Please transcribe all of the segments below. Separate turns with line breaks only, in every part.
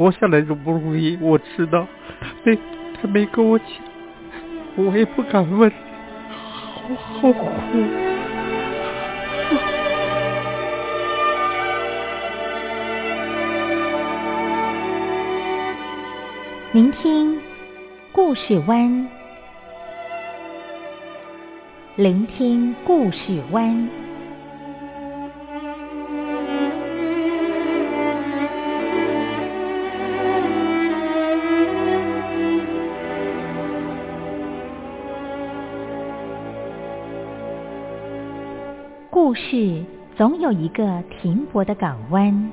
活下来容不容易，我知道。没，他没跟我讲，我也不敢问，好好苦。
聆听故事湾，聆听故事湾。故事总有一个停泊的港湾。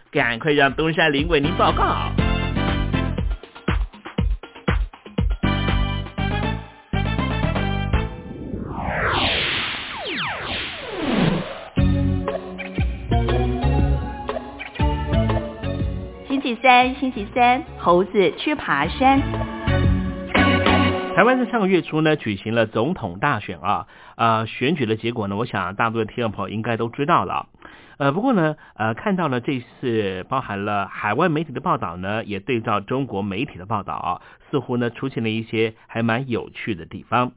赶快让东山林为您报告。
星期三，星期三，猴子去爬山。
台湾在上个月初呢举行了总统大选啊，呃，选举的结果呢，我想大多的听众朋友应该都知道了。呃，不过呢，呃，看到了这次包含了海外媒体的报道呢，也对照中国媒体的报道啊，似乎呢出现了一些还蛮有趣的地方。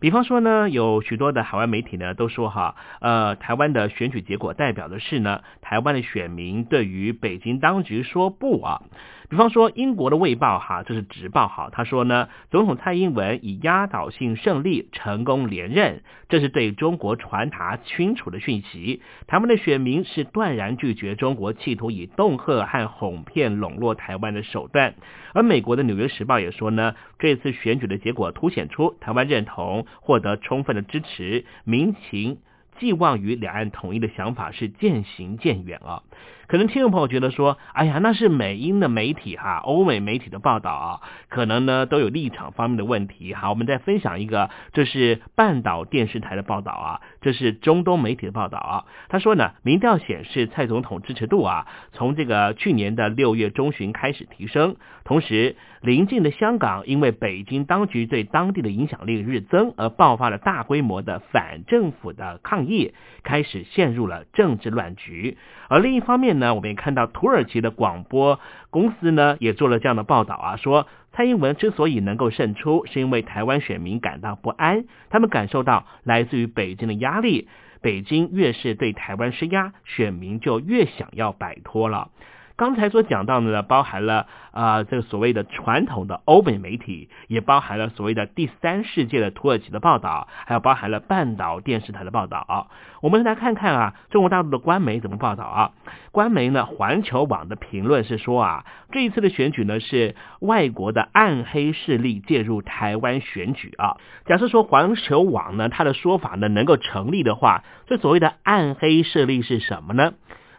比方说呢，有许多的海外媒体呢都说哈，呃，台湾的选举结果代表的是呢，台湾的选民对于北京当局说不啊。比方说英国的《卫报》哈，这是直报哈，他说呢，总统蔡英文以压倒性胜利成功连任，这是对中国传达清楚的讯息。台湾的选民是断然拒绝中国企图以恫吓和哄骗笼络台湾的手段。而美国的《纽约时报》也说呢，这次选举的结果凸显出台湾认同获得充分的支持，民情寄望于两岸统一的想法是渐行渐远啊。可能听众朋友觉得说，哎呀，那是美英的媒体哈，欧美媒体的报道啊，可能呢都有立场方面的问题。好，我们再分享一个，这是半岛电视台的报道啊，这是中东媒体的报道啊。他说呢，民调显示蔡总统支持度啊，从这个去年的六月中旬开始提升，同时临近的香港因为北京当局对当地的影响力日增，而爆发了大规模的反政府的抗议，开始陷入了政治乱局。而另一方面那，我们也看到土耳其的广播公司呢也做了这样的报道啊，说蔡英文之所以能够胜出，是因为台湾选民感到不安，他们感受到来自于北京的压力，北京越是对台湾施压，选民就越想要摆脱了。刚才所讲到的呢，包含了啊这个所谓的传统的欧美媒体，也包含了所谓的第三世界的土耳其的报道，还有包含了半岛电视台的报道。我们来看看啊，中国大陆的官媒怎么报道啊？官媒呢，环球网的评论是说啊，这一次的选举呢是外国的暗黑势力介入台湾选举啊。假设说环球网呢，它的说法呢能够成立的话，这所谓的暗黑势力是什么呢？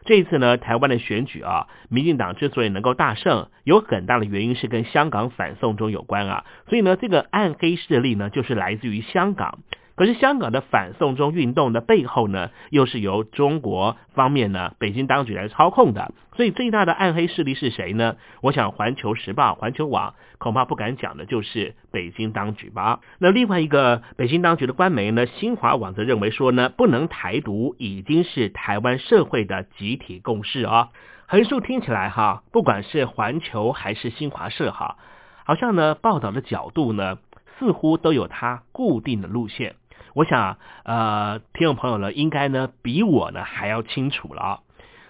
这次呢，台湾的选举啊，民进党之所以能够大胜，有很大的原因是跟香港反送中有关啊。所以呢，这个暗黑势力呢，就是来自于香港。可是香港的反送中运动的背后呢，又是由中国方面呢，北京当局来操控的。所以最大的暗黑势力是谁呢？我想《环球时报》、环球网恐怕不敢讲的就是北京当局吧。那另外一个北京当局的官媒呢，新华网则认为说呢，不能台独已经是台湾社会的集体共识啊。横竖听起来哈，不管是环球还是新华社哈，好像呢报道的角度呢，似乎都有它固定的路线。我想，呃，听众朋友呢，应该呢比我呢还要清楚了。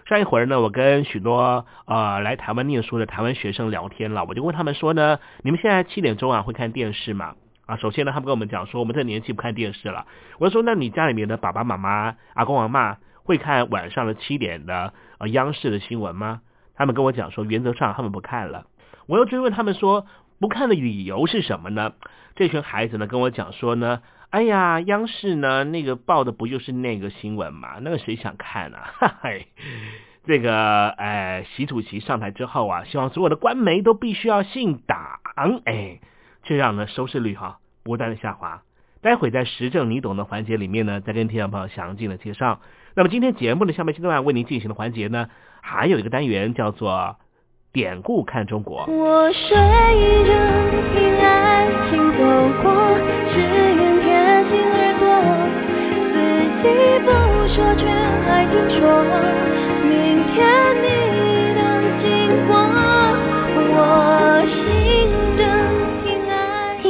上一会儿呢，我跟许多呃来台湾念书的台湾学生聊天了，我就问他们说呢，你们现在七点钟啊会看电视吗？啊，首先呢，他们跟我们讲说，我们这年纪不看电视了。我就说，那你家里面的爸爸妈妈、阿公阿妈会看晚上的七点的呃央视的新闻吗？他们跟我讲说，原则上他们不看了。我又追问他们说，不看的理由是什么呢？这群孩子呢跟我讲说呢。哎呀，央视呢那个报的不就是那个新闻嘛？那个谁想看啊？哈哈，这个哎，习主席上台之后啊，希望所有的官媒都必须要姓党，哎，这样呢收视率哈不断的下滑。待会在时政你懂的环节里面呢，再跟听众朋友详尽的介绍。那么今天节目的下面阶段为您进行的环节呢，还有一个单元叫做典故看中国。
我睡着，听爱情走过，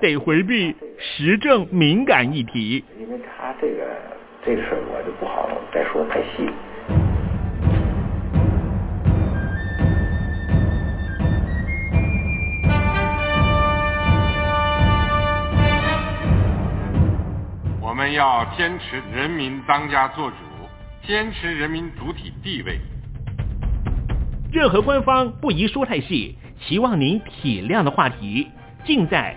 得回避时政敏感议题。
因为他这个这个事儿我就不好再说太细。
我们要坚持人民当家作主，坚持人民主体地位。
任何官方不宜说太细，希望您体谅的话题，尽在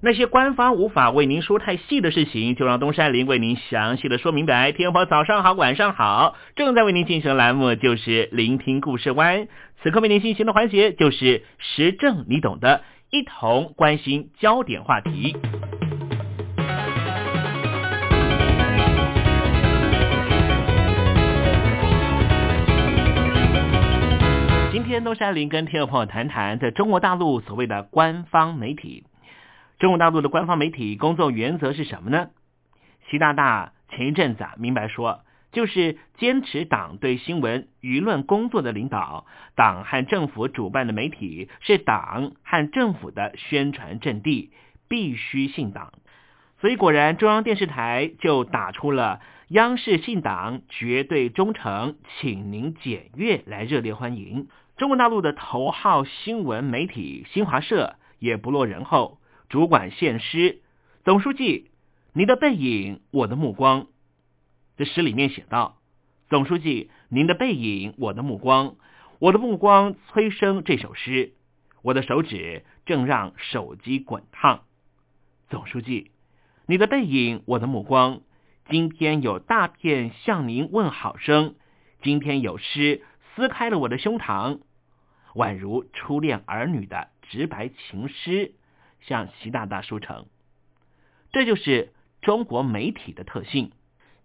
那些官方无法为您说太细的事情，就让东山林为您详细的说明白。天婆早上好，晚上好，正在为您进行的栏目就是聆听故事湾。此刻为您进行的环节就是时政，你懂的，一同关心焦点话题。今天东山林跟听众朋友谈谈，在中国大陆所谓的官方媒体。中国大陆的官方媒体工作原则是什么呢？习大大前一阵子啊，明白说，就是坚持党对新闻舆论工作的领导，党和政府主办的媒体是党和政府的宣传阵地，必须信党。所以果然，中央电视台就打出了“央视信党，绝对忠诚，请您检阅”来热烈欢迎。中国大陆的头号新闻媒体新华社也不落人后。主管献诗，总书记，你的背影，我的目光。这诗里面写道：总书记，您的背影，我的目光，我的目光催生这首诗。我的手指正让手机滚烫。总书记，你的背影，我的目光。今天有大片向您问好声，今天有诗撕开了我的胸膛，宛如初恋儿女的直白情诗。向习大大书成，这就是中国媒体的特性。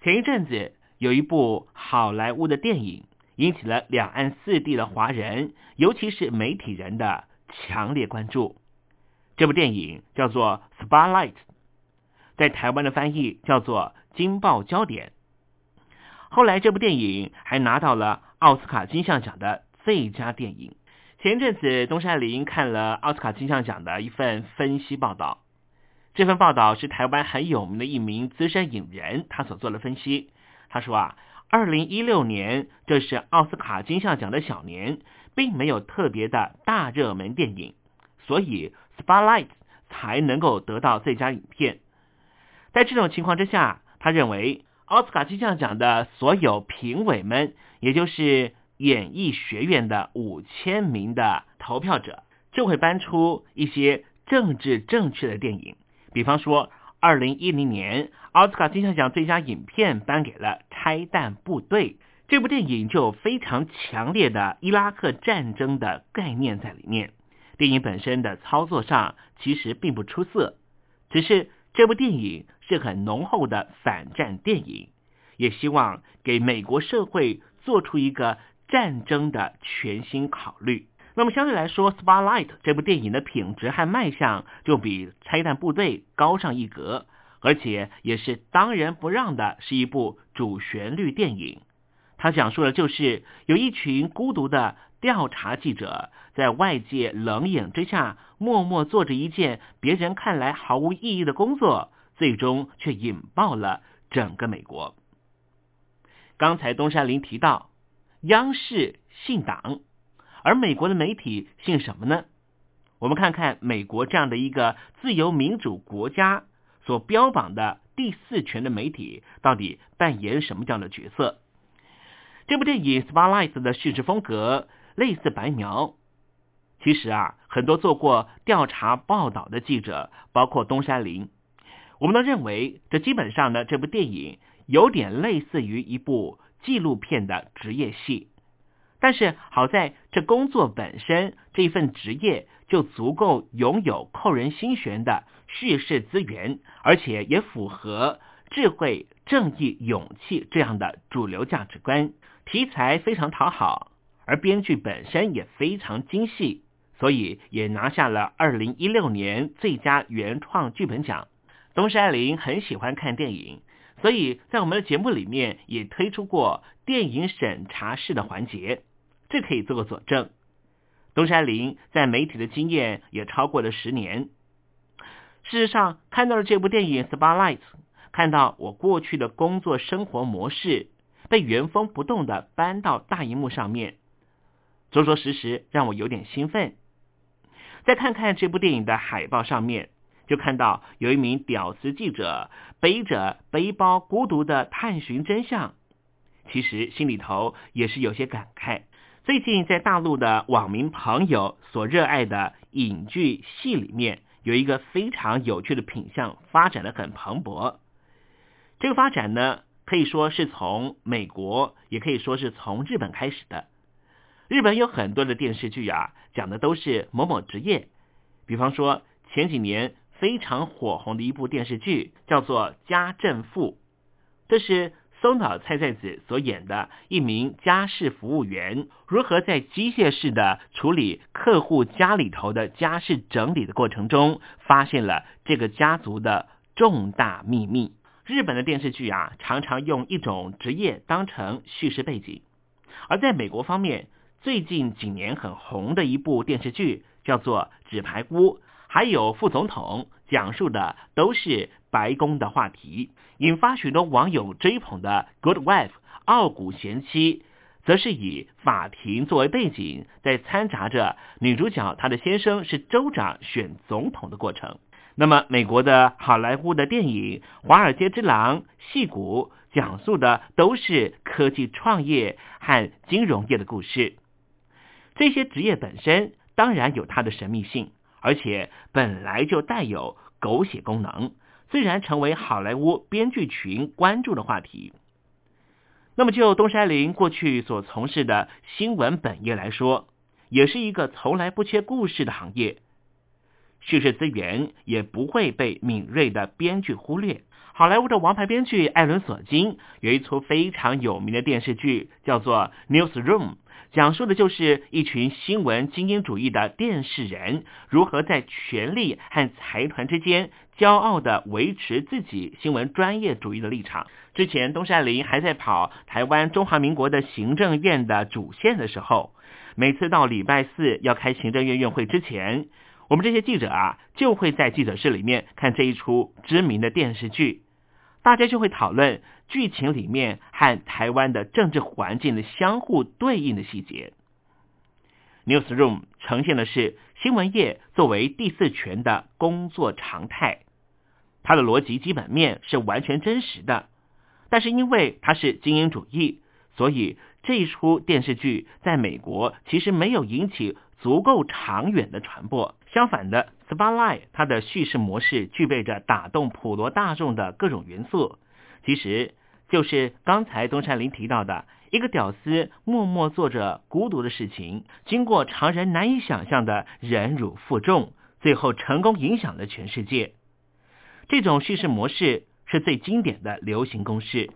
前一阵子有一部好莱坞的电影，引起了两岸四地的华人，尤其是媒体人的强烈关注。这部电影叫做《Spotlight》，在台湾的翻译叫做《金爆焦点》。后来这部电影还拿到了奥斯卡金像奖的最佳电影。前阵子，东山林看了奥斯卡金像奖的一份分析报道。这份报道是台湾很有名的一名资深影人他所做的分析。他说啊，二零一六年这是奥斯卡金像奖的小年，并没有特别的大热门电影，所以《Spotlight》才能够得到最佳影片。在这种情况之下，他认为奥斯卡金像奖的所有评委们，也就是演艺学院的五千名的投票者就会搬出一些政治正确的电影，比方说，二零一零年奥斯卡金像奖最佳影片颁给了《拆弹部队》这部电影，就有非常强烈的伊拉克战争的概念在里面。电影本身的操作上其实并不出色，只是这部电影是很浓厚的反战电影，也希望给美国社会做出一个。战争的全新考虑。那么相对来说，《Spotlight》这部电影的品质和卖相就比《拆弹部队》高上一格，而且也是当仁不让的，是一部主旋律电影。它讲述的就是有一群孤独的调查记者，在外界冷眼之下，默默做着一件别人看来毫无意义的工作，最终却引爆了整个美国。刚才东山林提到，央视信党，而美国的媒体信什么呢？我们看看美国这样的一个自由民主国家所标榜的第四权的媒体，到底扮演什么样的角色？这部电影《Spotlight》的叙事风格类似白描。其实啊，很多做过调查报道的记者，包括东山林，我们都认为，这基本上呢，这部电影有点类似于一部纪录片的职业戏。但是好在这工作本身这一份职业就足够拥有扣人心弦的叙事资源，而且也符合智慧、正义、勇气这样的主流价值观。题材非常讨好，而编剧本身也非常精细，所以也拿下了二零一六年最佳原创剧本奖。东山林很喜欢看电影，所以在我们的节目里面也推出过电影审查室的环节，这可以做个佐证。东山林在媒体的经验也超过了十年。事实上，看到了这部电影《Spotlight》，看到我过去的工作生活模式。被原封不动的搬到大荧幕上面，着着实实让我有点兴奋。再看看这部电影的海报上面，就看到有一名屌丝记者背着背包，孤独的探寻真相。其实心里头也是有些感慨。最近在大陆的网民朋友所热爱的影剧戏里面，有一个非常有趣的品相，发展的很蓬勃。这个发展呢？可以说是从美国，也可以说是从日本开始的。日本有很多的电视剧啊，讲的都是某某职业。比方说前几年非常火红的一部电视剧，叫做《家政妇》，这是松岛菜菜子所演的一名家事服务员，如何在机械式的处理客户家里头的家事整理的过程中，发现了这个家族的重大秘密。日本的电视剧啊，常常用一种职业当成叙事背景；而在美国方面，最近几年很红的一部电视剧叫做《纸牌屋》，还有《副总统》，讲述的都是白宫的话题，引发许多网友追捧的《Good Wife》傲骨贤妻，则是以法庭作为背景，在掺杂着女主角她的先生是州长选总统的过程。那么，美国的好莱坞的电影《华尔街之狼》戏骨讲述的都是科技创业和金融业的故事。这些职业本身当然有它的神秘性，而且本来就带有狗血功能，自然成为好莱坞编剧群关注的话题。那么，就东山林过去所从事的新闻本业来说，也是一个从来不缺故事的行业。叙事资源也不会被敏锐的编剧忽略。好莱坞的王牌编剧艾伦·索金有一出非常有名的电视剧，叫做《Newsroom》，讲述的就是一群新闻精英主义的电视人如何在权力和财团之间骄傲的维持自己新闻专业主义的立场。之前东山林还在跑台湾中华民国的行政院的主线的时候，每次到礼拜四要开行政院院会之前。我们这些记者啊，就会在记者室里面看这一出知名的电视剧，大家就会讨论剧情里面和台湾的政治环境的相互对应的细节。Newsroom 呈现的是新闻业作为第四权的工作常态，它的逻辑基本面是完全真实的，但是因为它是精英主义，所以这一出电视剧在美国其实没有引起。足够长远的传播。相反的，《Spotlight》它的叙事模式具备着打动普罗大众的各种元素，其实就是刚才东山林提到的一个屌丝默默做着孤独的事情，经过常人难以想象的忍辱负重，最后成功影响了全世界。这种叙事模式是最经典的流行公式，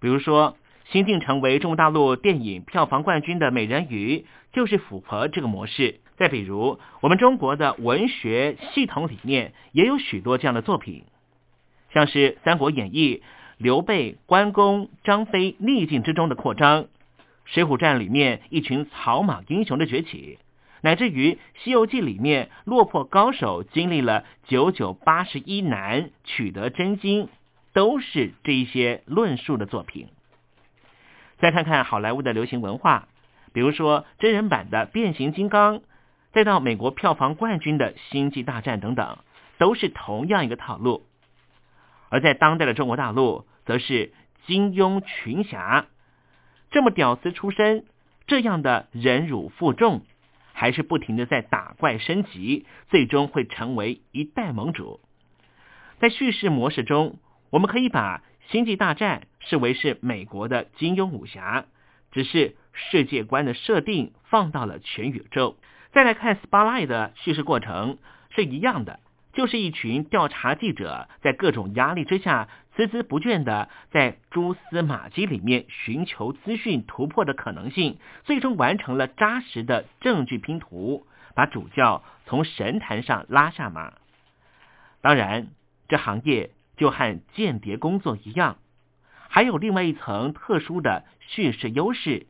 比如说。新晋成为中国大陆电影票房冠军的《美人鱼》就是符合这个模式。再比如，我们中国的文学系统里面也有许多这样的作品，像是《三国演义》刘备、关公、张飞逆境之中的扩张，水浒传》里面一群草莽英雄的崛起，乃至于《西游记》里面落魄高手经历了九九八十一难取得真经，都是这一些论述的作品。再看看好莱坞的流行文化，比如说真人版的《变形金刚》，再到美国票房冠军的《星际大战》等等，都是同样一个套路。而在当代的中国大陆，则是金庸群侠，这么屌丝出身，这样的忍辱负重，还是不停的在打怪升级，最终会成为一代盟主。在叙事模式中，我们可以把。星际大战视为是美国的金庸武侠，只是世界观的设定放到了全宇宙。再来看《SPA lie》的叙事过程是一样的，就是一群调查记者在各种压力之下孜孜不倦的在蛛丝马迹里面寻求资讯突破的可能性，最终完成了扎实的证据拼图，把主教从神坛上拉下马。当然，这行业。就和间谍工作一样，还有另外一层特殊的叙事优势，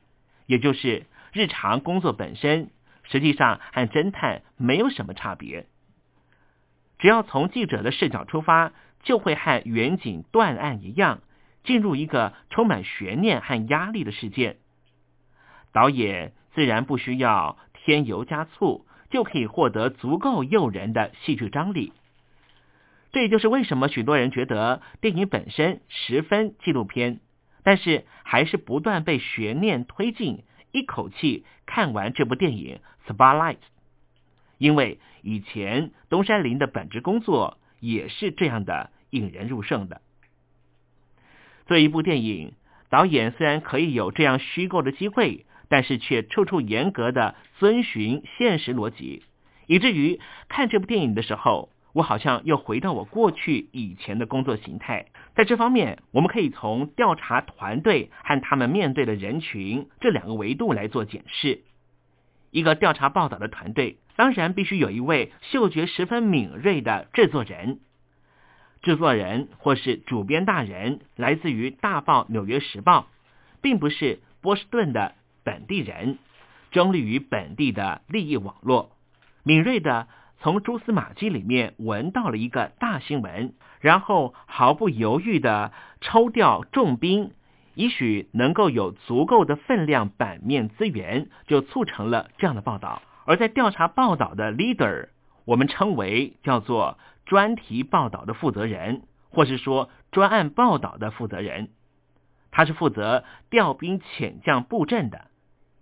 也就是日常工作本身实际上和侦探没有什么差别。只要从记者的视角出发，就会和远景断案一样，进入一个充满悬念和压力的事件。导演自然不需要添油加醋，就可以获得足够诱人的戏剧张力。这也就是为什么许多人觉得电影本身十分纪录片，但是还是不断被悬念推进，一口气看完这部电影《Spotlight》。因为以前东山林的本职工作也是这样的引人入胜的。做一部电影，导演虽然可以有这样虚构的机会，但是却处处严格的遵循现实逻辑，以至于看这部电影的时候。我好像又回到我过去以前的工作形态，在这方面，我们可以从调查团队和他们面对的人群这两个维度来做检视。一个调查报道的团队，当然必须有一位嗅觉十分敏锐的制作人。制作人或是主编大人来自于大报《纽约时报》，并不是波士顿的本地人，中立于本地的利益网络，敏锐的。从蛛丝马迹里面闻到了一个大新闻，然后毫不犹豫的抽调重兵，也许能够有足够的分量版面资源，就促成了这样的报道。而在调查报道的 leader，我们称为叫做专题报道的负责人，或是说专案报道的负责人，他是负责调兵遣将布阵的。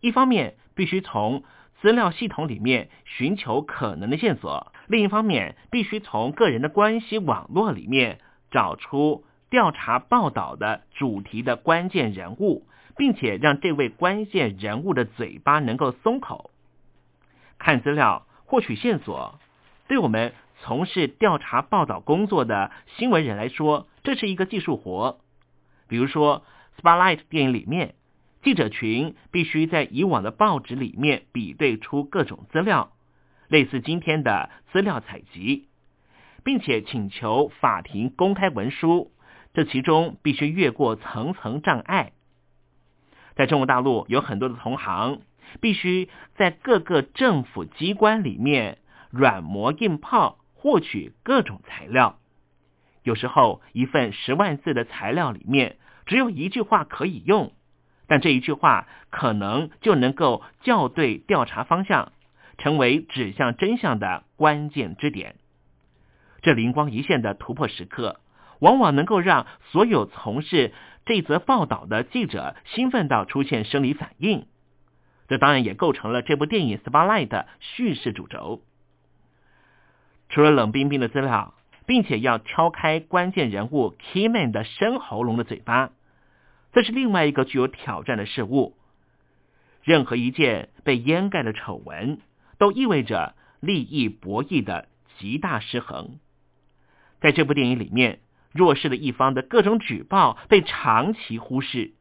一方面必须从。资料系统里面寻求可能的线索，另一方面必须从个人的关系网络里面找出调查报道的主题的关键人物，并且让这位关键人物的嘴巴能够松口。看资料获取线索，对我们从事调查报道工作的新闻人来说，这是一个技术活。比如说《Spotlight》电影里面。记者群必须在以往的报纸里面比对出各种资料，类似今天的资料采集，并且请求法庭公开文书。这其中必须越过层层障碍。在中国大陆有很多的同行，必须在各个政府机关里面软磨硬泡获取各种材料。有时候一份十万字的材料里面只有一句话可以用。但这一句话可能就能够校对调查方向，成为指向真相的关键支点。这灵光一现的突破时刻，往往能够让所有从事这则报道的记者兴奋到出现生理反应。这当然也构成了这部电影《Spotlight》的叙事主轴。除了冷冰冰的资料，并且要敲开关键人物 Keyman 的深喉咙的嘴巴。这是另外一个具有挑战的事物。任何一件被掩盖的丑闻，都意味着利益博弈的极大失衡。在这部电影里面，弱势的一方的各种举报被长期忽视，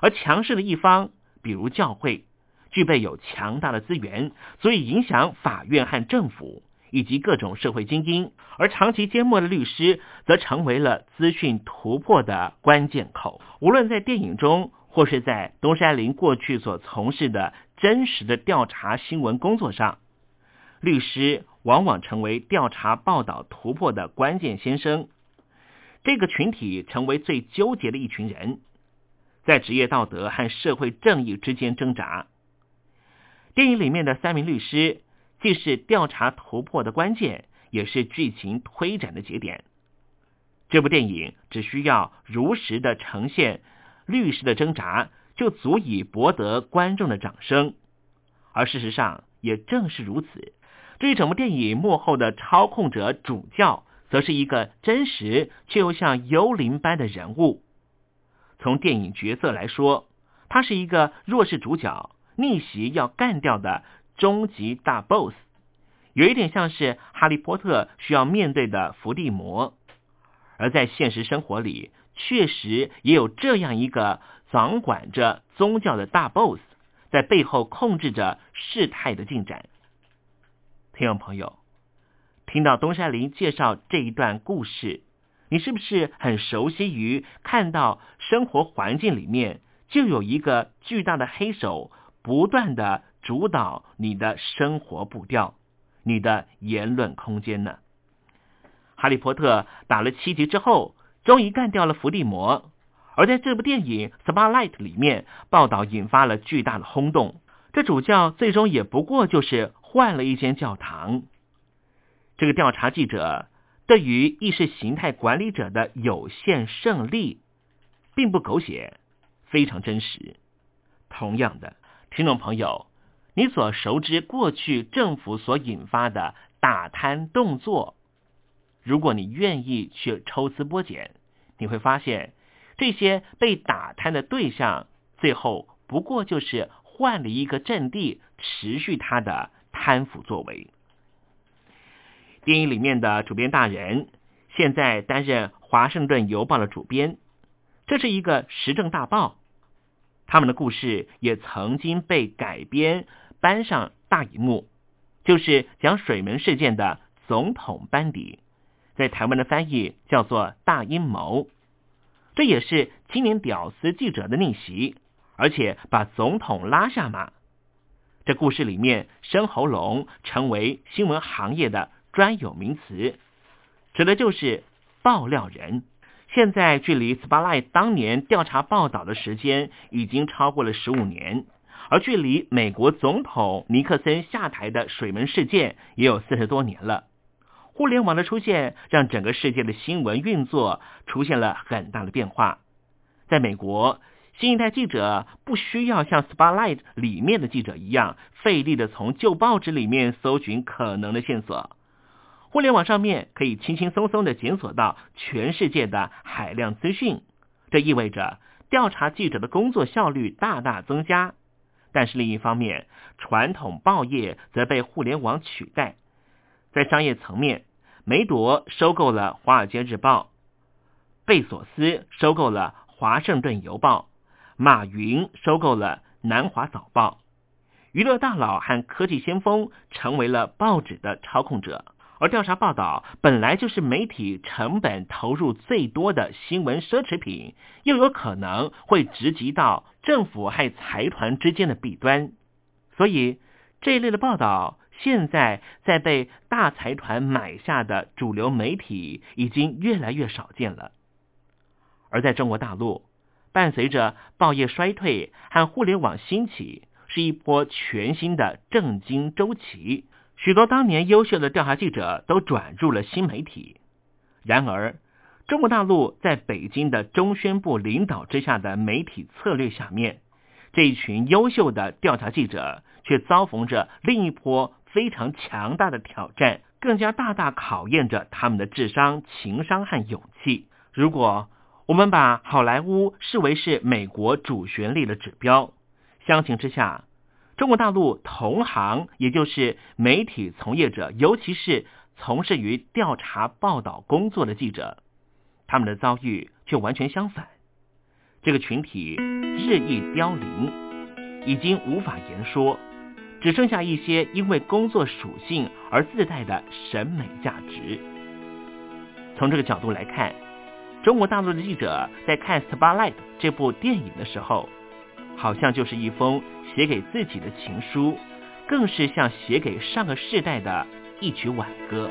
而强势的一方，比如教会，具备有强大的资源，足以影响法院和政府。以及各种社会精英，而长期缄默的律师则成为了资讯突破的关键口。无论在电影中或是在东山林过去所从事的真实的调查新闻工作上，律师往往成为调查报道突破的关键先生。这个群体成为最纠结的一群人，在职业道德和社会正义之间挣扎。电影里面的三名律师，既是调查突破的关键，也是剧情推展的节点。这部电影只需要如实的呈现律师的挣扎，就足以博得观众的掌声。而事实上，也正是如此。这一整部电影幕后的操控者主教，则是一个真实却又像幽灵般的人物。从电影角色来说，他是一个弱势主角，逆袭要干掉的终极大 BOSS，有一点像是哈利波特需要面对的伏地魔。而在现实生活里，确实也有这样一个掌管着宗教的大 BOSS，在背后控制着事态的进展。听众朋友，听到东山林介绍这一段故事，你是不是很熟悉于看到生活环境里面就有一个巨大的黑手，不断的主导你的生活步调、你的言论空间呢？哈利波特打了七集之后，终于干掉了伏地魔。而在这部电影《Spotlight》里面，报道引发了巨大的轰动。这主教最终也不过就是换了一间教堂。这个调查记者对于意识形态管理者的有限胜利，并不狗血，非常真实。同样的，听众朋友，你所熟知过去政府所引发的打贪动作。如果你愿意去抽丝剥茧，你会发现，这些被打贪的对象，最后不过就是换了一个阵地，持续他的贪腐作为。电影里面的主编大人，现在担任《华盛顿邮报》的主编，这是一个时政大报。他们的故事也曾经被改编搬上大荧幕，就是讲水门事件的总统班底。在台湾的翻译叫做“大阴谋”，这也是青年屌丝记者的逆袭，而且把总统拉下马。这故事里面，生喉咙成为新闻行业的专有名词，指的就是爆料人。现在距离 Spotlight 当年调查报道的时间已经超过了十五年，而距离美国总统尼克森下台的水门事件也有四十多年了。互联网的出现，让整个世界的新闻运作出现了很大的变化。在美国，新一代记者不需要像《Spotlight》里面的记者一样费力的从旧报纸里面搜寻可能的线索，互联网上面可以轻轻松松的检索到全世界的海量资讯。这意味着调查记者的工作效率大大增加。但是另一方面，传统报业则被互联网取代。在商业层面，梅朵收购了《华尔街日报》，贝索斯收购了《华盛顿邮报》，马云收购了《南华早报》，娱乐大佬和科技先锋成为了报纸的操控者。而调查报道本来就是媒体成本投入最多的新闻奢侈品，又有可能会直击到政府和财团之间的弊端，所以这一类的报道。现在在被大财团买下的主流媒体已经越来越少见了，而在中国大陆，伴随着报业衰退和互联网兴起，是一波全新的政经周期。许多当年优秀的调查记者都转入了新媒体。然而，中国大陆在北京的中宣部领导之下的媒体策略下面，这一群优秀的调查记者却遭逢着另一波。非常强大的挑战，更加大大考验着他们的智商、情商和勇气。如果我们把好莱坞视为是美国主旋律的指标，相形之下，中国大陆同行，也就是媒体从业者，尤其是从事于调查报道工作的记者，他们的遭遇却完全相反。这个群体日益凋零，已经无法言说。只剩下一些因为工作属性而自带的审美价值。从这个角度来看，中国大陆的记者在看《Spotlight》这部电影的时候，好像就是一封写给自己的情书，更是像写给上个世代的一曲挽歌。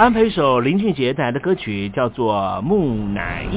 安排一首林俊杰带来的歌曲，叫做《木乃伊》。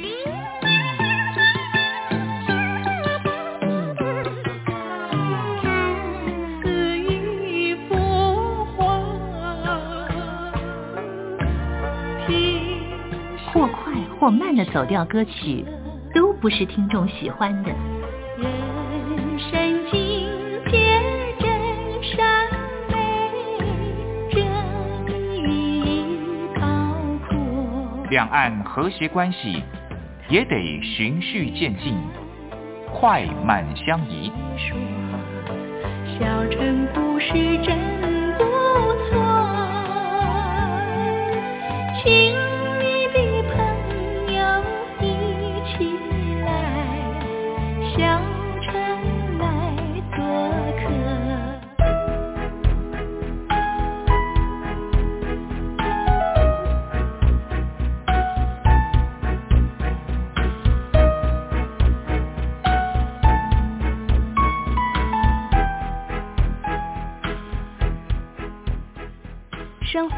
或慢的走调歌曲，都不是听众喜欢的。
人生境界真善美，正义高阔。
两岸和谐关系也得循序渐进，快慢相宜。
小城故事真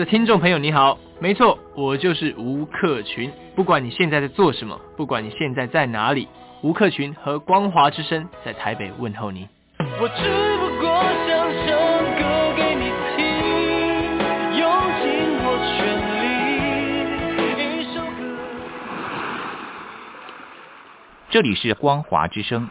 的
听众朋友，你好，没错，我就是吴克群。不管你现在在做什么，不管你现在在哪里，吴克群和光华之声在台北问候你。
我只不过想唱歌给你听，用尽我全力，一首歌。
这里是光华之声。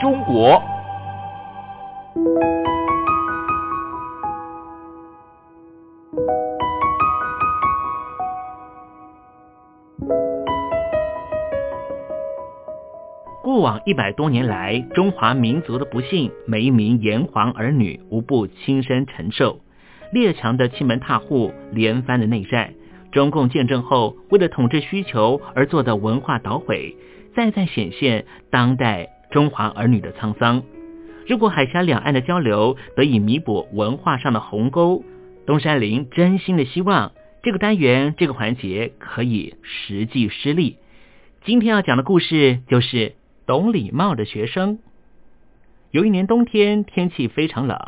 中国。
过往一百多年来，中华民族的不幸，每一名炎黄儿女无不亲身承受。列强的欺门踏户，连番的内战，中共建政后为了统治需求而做的文化捣毁，再再显现当代中华儿女的沧桑。如果海峡两岸的交流得以弥补文化上的鸿沟，东山林真心的希望这个单元这个环节可以实际施力。今天要讲的故事就是懂礼貌的学生。有一年冬天，天气非常冷，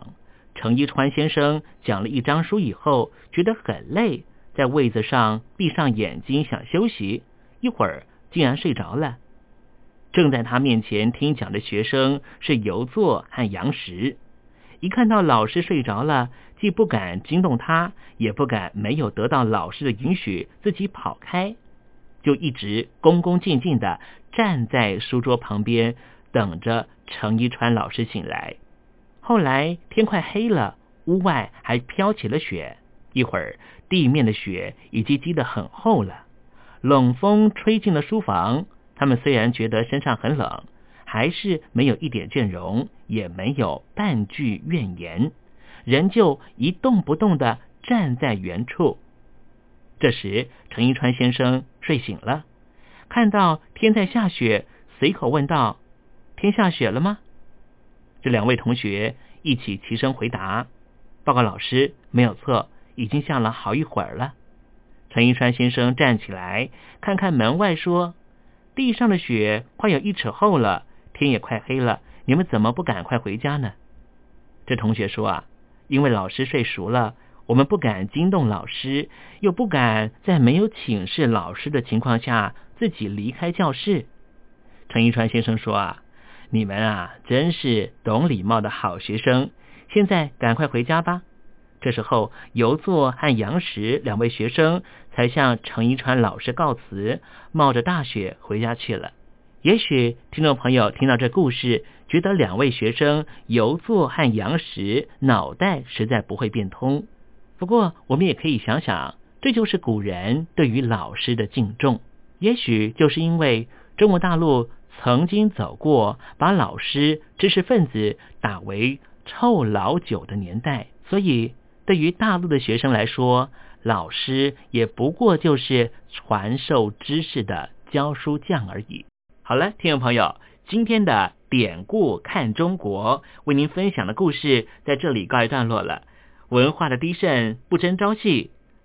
程一川先生讲了一章书以后，觉得很累，在位子上闭上眼睛想休息，一会儿竟然睡着了。正在他面前听讲的学生是游作和杨石。一看到老师睡着了，既不敢惊动他，也不敢没有得到老师的允许自己跑开，就一直恭恭敬敬的站在书桌旁边，等着程一川老师醒来。后来天快黑了，屋外还飘起了雪，一会儿地面的雪已经积得很厚了。冷风吹进了书房，他们虽然觉得身上很冷。还是没有一点倦容，也没有半句怨言，仍旧一动不动的站在原处。这时，程一川先生睡醒了，看到天在下雪，随口问道：“天下雪了吗？”这两位同学一起齐声回答：“报告老师，没有错，已经下了好一会儿了。”程一川先生站起来，看看门外，说：“地上的雪快有一尺厚了。”天也快黑了，你们怎么不赶快回家呢？这同学说啊，因为老师睡熟了，我们不敢惊动老师，又不敢在没有请示老师的情况下自己离开教室。陈一川先生说啊，你们啊真是懂礼貌的好学生，现在赶快回家吧。这时候，游作和杨石两位学生才向程一川老师告辞，冒着大雪回家去了。也许听众朋友听到这故事，觉得两位学生游作和杨石脑袋实在不会变通。不过，我们也可以想想，这就是古人对于老师的敬重。也许就是因为中国大陆曾经走过把老师、知识分子打为臭老九的年代，所以对于大陆的学生来说，老师也不过就是传授知识的教书匠而已。好了，听众朋友，今天的典故看中国为您分享的故事在这里告一段落了。文化的低渗不争朝气。